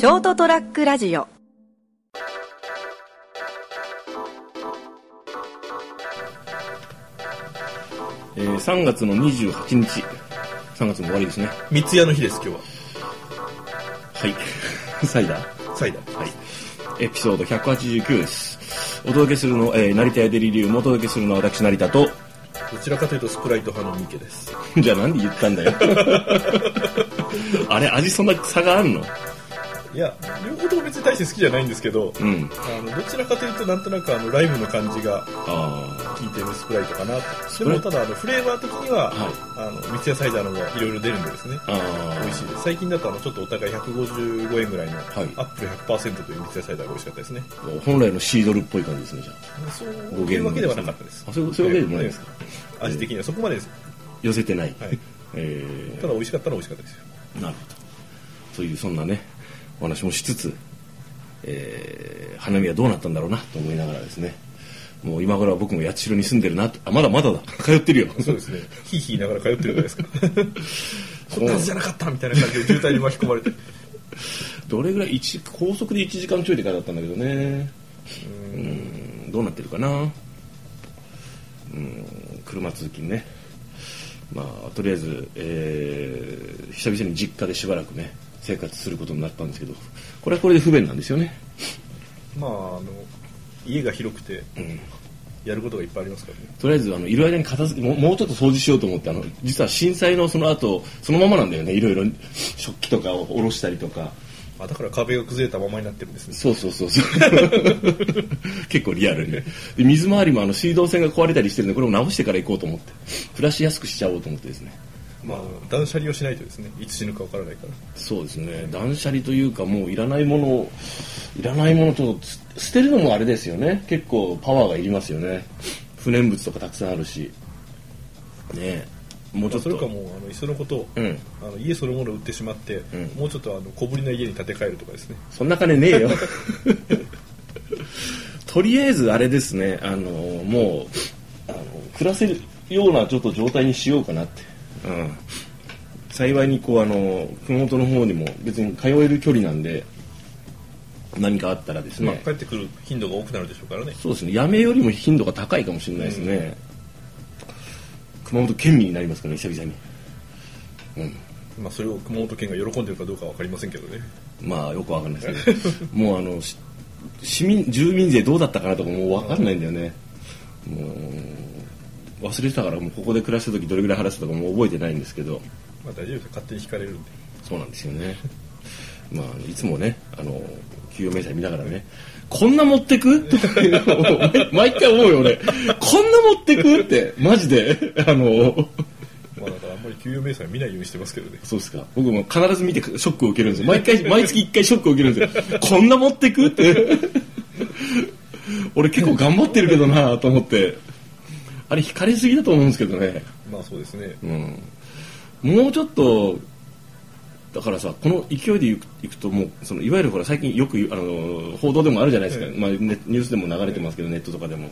ショートトラックラジオ。えー、3月の28日。3月の終わりですね。三ツ矢の日です今日は。はい。サイダー？サイダー。はい。エピソード189です。お届けするの、えー、成田屋デリリウムお届けするのは私成田と。どちらかというとスプライト派のミケです。じゃあなんで言ったんだよ。あれ味そんな差があんの？いや両方とも別に大して好きじゃないんですけど、うん。あのどちらかというとなんとなくあのライムの感じがあ効いてるスプライトかなと。でもただあのフレーバー的には、はい。あの三ツ矢サイダーの方がいろいろ出るんでですね。ああ美味しいです。最近だとあのちょっとお互い155円ぐらいの、い。アップル100%という三ツ矢サイダーが美味しかったですね。本来のシードルっぽい感じですねじゃそういうわけではなかったです。あそういうわけでもないですか？ええ味的には。そこまでで寄せてない、はい、えただ美味しかったら美味しかったですよ。ー、なるほど。そういうそんなねお話もしつつ、えー、花見はどうなったんだろうなと思いながらですね。もう今頃は僕も八代に住んでるなとあまだまだだ。通ってるよ。そうですね。ひいひいながら通ってるじゃないですか。こんなはずじゃなかったみたいな感じで渋滞に巻き込まれて。どれぐらい一高速で1時間ちょいで帰ったんだけどね。うん。どうなってるかな。うん。車通勤ね。まあとりあえず、えー久々に実家でしばらくね生活することになったんですけどこれはこれで不便なんですよね。まあ、あの、家が広くて、ん。やることがいっぱいありますからね。とりあえずあのいる間に片付けもうもうちょっと掃除しようと思ってあの実は震災のその後そのままなんだよね。いろいろ食器とかを下ろしたりとか。あ、だから壁が崩れたままになってるんですね。そうそうそうそう。結構リアルに。で水回りもあの水道管が壊れたりしてるんでこれも直してから行こうと思って。暮らしやすくしちゃおうと思ってですねまあ、断捨離をしないとですね、いつ死ぬかわからないから。そうですね。断捨離というかもういらないものをいらないものとす捨てるのもあれですよね。結構パワーがいりますよね。不燃物とかたくさんあるし。ねえ。もうちょっと。それかもう、あの、いっそのことを、うん。あの家そのものを売ってしまって、ん。もうちょっとあの小ぶりな家に建て替えるとかですね。そんな金ねえよ。とりあえずあれですね。あのもうあの暮らせるようなちょっと状態にしようかなって、うん、幸いにこうあの熊本の方にも別に通える距離なんで何かあったらですまあ、ね、帰ってくる頻度が多くなるでしょうからね。そうですね。やめよりも頻度が高いかもしれないですね、熊本県民になりますからね久々に。うん。まあ、それを熊本県が喜んでるかどうかわかりませんけどね。まあよくわかんないですけど。もうあのし市民住民税どうだったかなとかもうわかんないんだよね。もう忘れてたからもうここで暮らした時どれぐらい払ってたかもう覚えてないんですけど。まあ、大丈夫ですよ。勝手に引かれるんで。そうなんですよね。まあいつもねあの給与明細見ながらねこんな持ってく？とかいうのを毎毎回思うよ俺。こんな持ってく？ってマジで。あのまあ、だからあんまり給与明細見ないようにしてますけどね。そうですか。僕も必ず見てショックを受けるんですよ。毎回毎月1回ショックを受けるんですよ。こんな持ってく？って。俺結構頑張ってるけどなと思ってあれ惹かれすぎだと思うんですけどね。まあ、そうですね。うん。もうちょっとだからさこの勢いでいくいくともうそのいわゆるほら最近よくあの報道でもあるじゃないですか、ええ。まあ、ネニュースでも流れてますけどネットとかでも。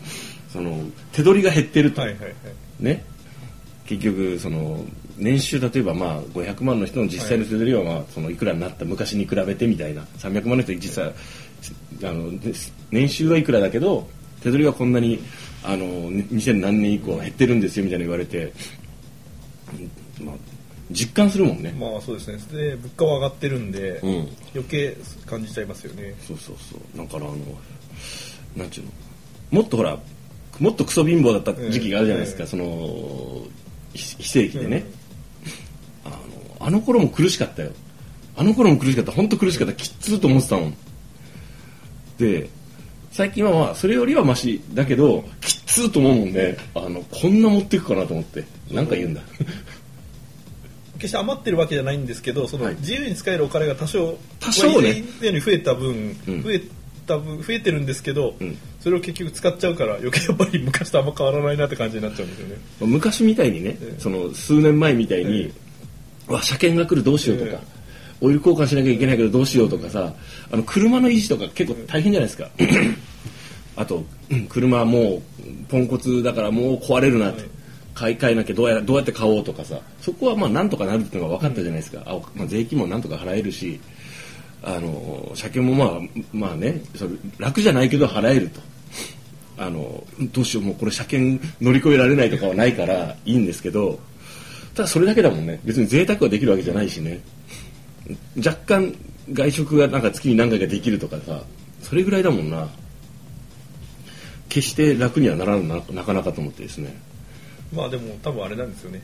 その手取りが減ってると、はいはいはい。ね。結局その年収例えばまあ500万の人の実際の手取りはまあそのいくらになった昔に比べてみたいな。300万の人実はあのね年収はいくらだけど手取りはこんなにあの2000何年以降減ってるんですよみたいな言われて、うんまあ、実感するもんね、まあそうですね。で、物価は上がってるんで、うん。余計感じちゃいますよね。そうそうそう。だからあのなんちゅうの。もっとほらもっとクソ貧乏だった時期があるじゃないですか、ええその非非正規でね、あのあの頃も苦しかったよ。あの頃も苦しかった。本当苦しかった。きっつーと思ってたもん。で最近はまあそれよりはマシだけどきっつーと思うもんであのこんな持っていくかなと思って。なんか言うんだ。決して余ってるわけじゃないんですけど、そのはい。自由に使えるお金が多少、多少ね。以前より増えた分、うん。増えた分、増えてるんですけど、ん。それを結局使っちゃうから、余計やっぱり昔とあんま変わらないなって感じになっちゃうんですよね。昔みたいにね、ええ。その数年前みたいに、えわ車検が来るどうしようとか、えオイル交換しなきゃいけないけどどうしようとかさあの車の維持とか結構大変じゃないですか。あとうん車もうポンコツだからもう壊れるなって、買い替えなきゃどうやどうやって買おうとかさ。そこはまあなんとかなるっていうのが分かったじゃないですか、あまあ、税金もなんとか払えるしあの車検もまあまあねそれ楽じゃないけど払えると。あのどうしようもうこれ車検乗り越えられないとかはないからいいんですけどただそれだけだもんね。別に贅沢はできるわけじゃないしね若干外食がなんか月に何回かできるとかさそれぐらいだもんな。決して楽にはならんななかなかと思ってですね。まあでも多分あれなんですよね。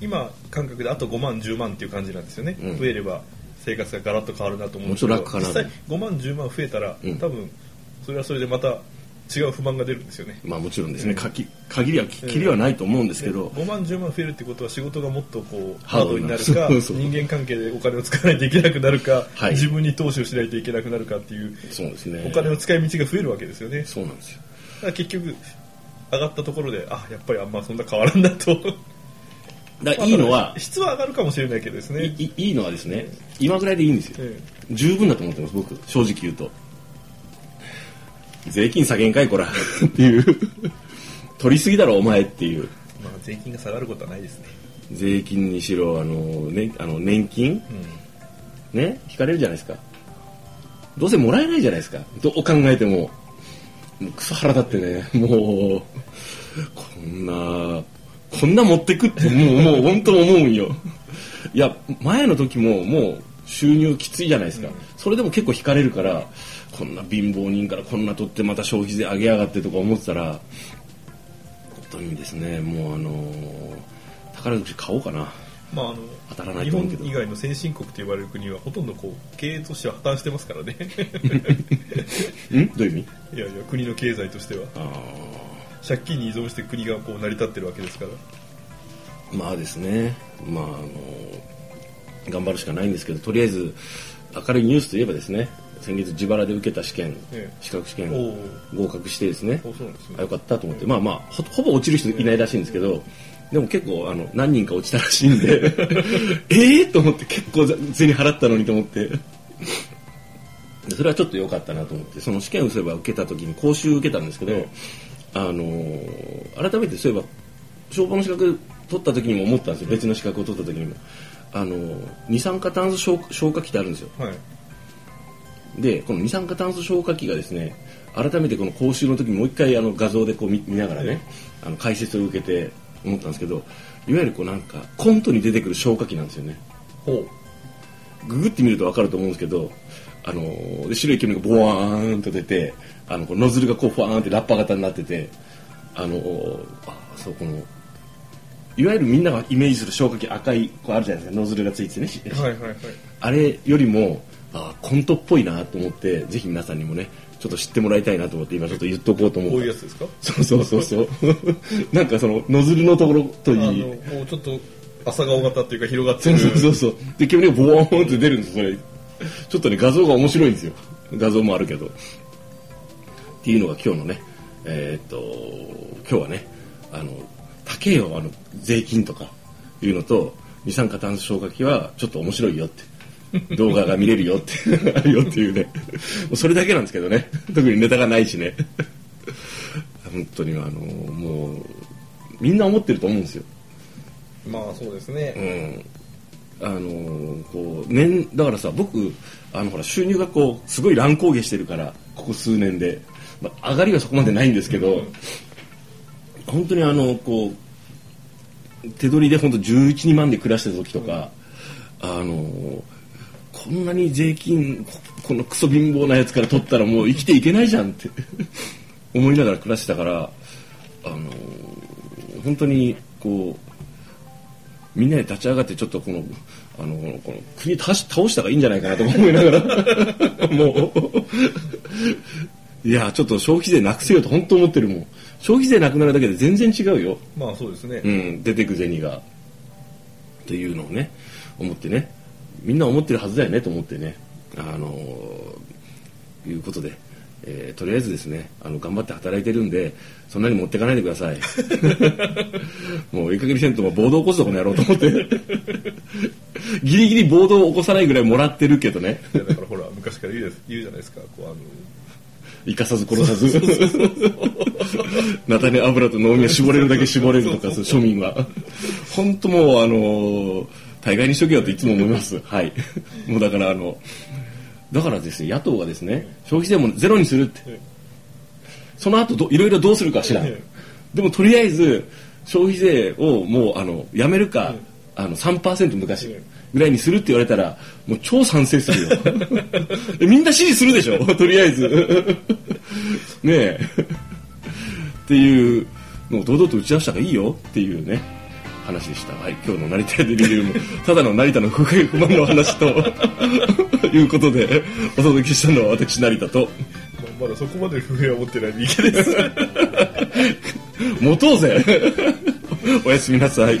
今感覚であと5万10万っていう感じなんですよね、うん。増えれば生活がガラッと変わるなと思うんですもうちょっと楽かな実際5万10万増えたら、うん。多分それはそれでまた違う不満が出るんですよね。まあもちろんですね、うんかき限りはききりはないと思うんですけど、5万10万増えるってことは仕事がもっとこうハードになる。か人間関係でお金を使わないといけなくなるか、はい。自分に投資をしないといけなくなるかっていうそうですね。お金の使い道が増えるわけですよね。そうなんですよ。だから結局上がったところであやっぱりあんまそんな変わらんだと。だいいのは質は上がるかもしれないけどですね。いいいいのはですね今ぐらいでいいんですよ。え。十分だと思ってます僕。正直言うと税金下げんかいこら。っていう。取りすぎだろお前っていう。えまあ税金が下がることはないですね。税金にしろあの、ね、あの年金？うね？引かれるじゃないですか。どうせもらえないじゃないですか。どう考えても。もうクソ腹立ってね。もうこんなこんな持ってくってもうもう本当思うんよ。いや前の時ももう収入きついじゃないですか、うん。それでも結構引かれるからこんな貧乏人からこんな取ってまた消費税上げやがってとか思ってたら本当にですねもうあの宝くじ買おうかな。まああの当たらない日と思うけど。本以外の先進国と呼ばれる国はほとんどこう経営としては破綻してますからね。ん？どういう意味？いやいや国の経済としては。あ借金に依存して国がこう成り立ってるわけですから。ーまあですね。まああの頑張るしかないんですけどとりあえず明るいニュースといえばですね先月自腹で受けた試験、ええ。資格試験合格してですねね。あよかったと思って。まあまあほほぼ落ちる人いないらしいんですけどでも結構あの何人か落ちたらしいんで ええと思って結構銭払ったのにと思って。でそれはちょっと良かったなと思ってその試験をすれば受けた時に講習受けたんですけど、えあのー改めてそういえば消防の資格取った時にも思ったんですよ。別の資格を取った時にもあのー二酸化炭素消消火器ってあるんですよ。はい。でこの二酸化炭素消火器がですね改めてこの講習の時にもう一回あの画像でこう見見ながらね、あの解説を受けて思ったんですけどいわゆるこうなんかコントに出てくる消火器なんですよね。ほググってみると分かると思うんですけどあので白い煙がボワーンと出てあのこうノズルがこうフワーンってラッパ型になっててあのあそうこのいわゆるみんながイメージする消火器赤いこうあるじゃないですかノズルがついててね。はいはいはい。あれよりもあコントっぽいなと思ってぜひ皆さんにもねちょっと知ってもらいたいなと思って今ちょっと言っとこうと思う。こういうやつですか？そうそうそうそう。なんかそのノズルのところといいもうちょっと朝顔型っていうか広がってそうるそうそうそう。で煙がボワーンって出るんですそれ。ちょっとね画像が面白いんですよ。画像もあるけど。っていうのが今日のねえーっと今日はねあの高えよあの税金とかいうのと二酸化炭素消火器はちょっと面白いよって。動画が見れるよって。あ るよっていうね。それだけなんですけどね。特にネタがないしね。本当にあのもうみんな思ってると思うんですよ。まあそうですね、うん、あのーこう年だからさ僕あのほら収入がこうすごい乱高下してるからここ数年で、まあ、上がりはそこまでないんですけど、本当にあのこう手取りで本当1112万で暮らしてた時とか、あのこんなに税金このクソ貧乏なやつから取ったらもう生きていけないじゃんって 思いながら暮らしてたからあの本当にこうみんなで立ち上がってちょっとこのあのこの国倒し倒した方がいいんじゃないかなと思いながら もういやちょっと消費税なくせよと本当思ってるもん。消費税なくなるだけで全然違うよ、まあそうですね、うん、出てく銭が。っていうのをね思ってね。みんな思ってるはずだよねと思ってね。あのいうことで、えーとりあえずですねあの頑張って働いてるんでそんなに持ってかないでください。もういい加減にせんとも暴動起こすとこのやろうと思って。ギリギリ暴動を起こさないぐらいもらってるけどね。だからほら昔から言う言うじゃないですか。こうあの生かさず殺さず。菜種油と農民は絞れるだけ絞れるとか庶民は。本当もうあの大概にしとけよっていつも思います。はい。もうだからあのだからですね野党がですね消費税もゼロにするって。えその後どいろいろどうするか知らん、えでもとりあえず消費税をもうあのやめるか、あの3%昔。えぐらいにするって言われたらもう超賛成するよ。でみんな支持するでしょ？とりあえず。ねえ。っていうのを堂々と打ち出した方がいいよ。っていうね。話でした、はい、今日の成田屋デリビルもただの成田の不平不満の話ということでお届けしたのは私成田と。まだそこまで不平は持ってない三池です。持とうぜ。おやすみなさい